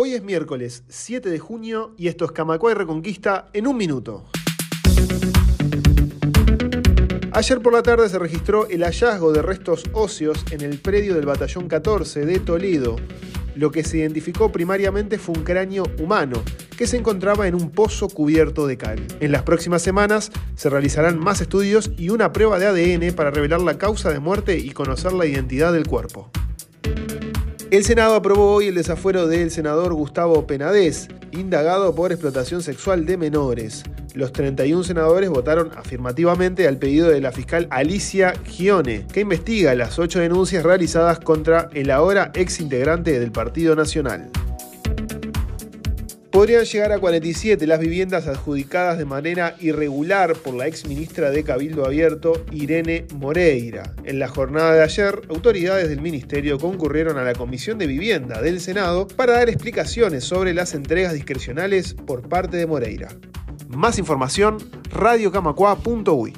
Hoy es miércoles 7 de junio y esto es Camacuay Reconquista en un minuto. Ayer por la tarde se registró el hallazgo de restos óseos en el predio del Batallón 14 de Toledo. Lo que se identificó primariamente fue un cráneo humano que se encontraba en un pozo cubierto de cal. En las próximas semanas se realizarán más estudios y una prueba de ADN para revelar la causa de muerte y conocer la identidad del cuerpo. El Senado aprobó hoy el desafuero del senador Gustavo Penadez, indagado por explotación sexual de menores. Los 31 senadores votaron afirmativamente al pedido de la fiscal Alicia Gione, que investiga las ocho denuncias realizadas contra el ahora ex integrante del Partido Nacional. Podrían llegar a 47 las viviendas adjudicadas de manera irregular por la ex ministra de Cabildo Abierto, Irene Moreira. En la jornada de ayer, autoridades del ministerio concurrieron a la Comisión de Vivienda del Senado para dar explicaciones sobre las entregas discrecionales por parte de Moreira. Más información, radiocamacua.uy.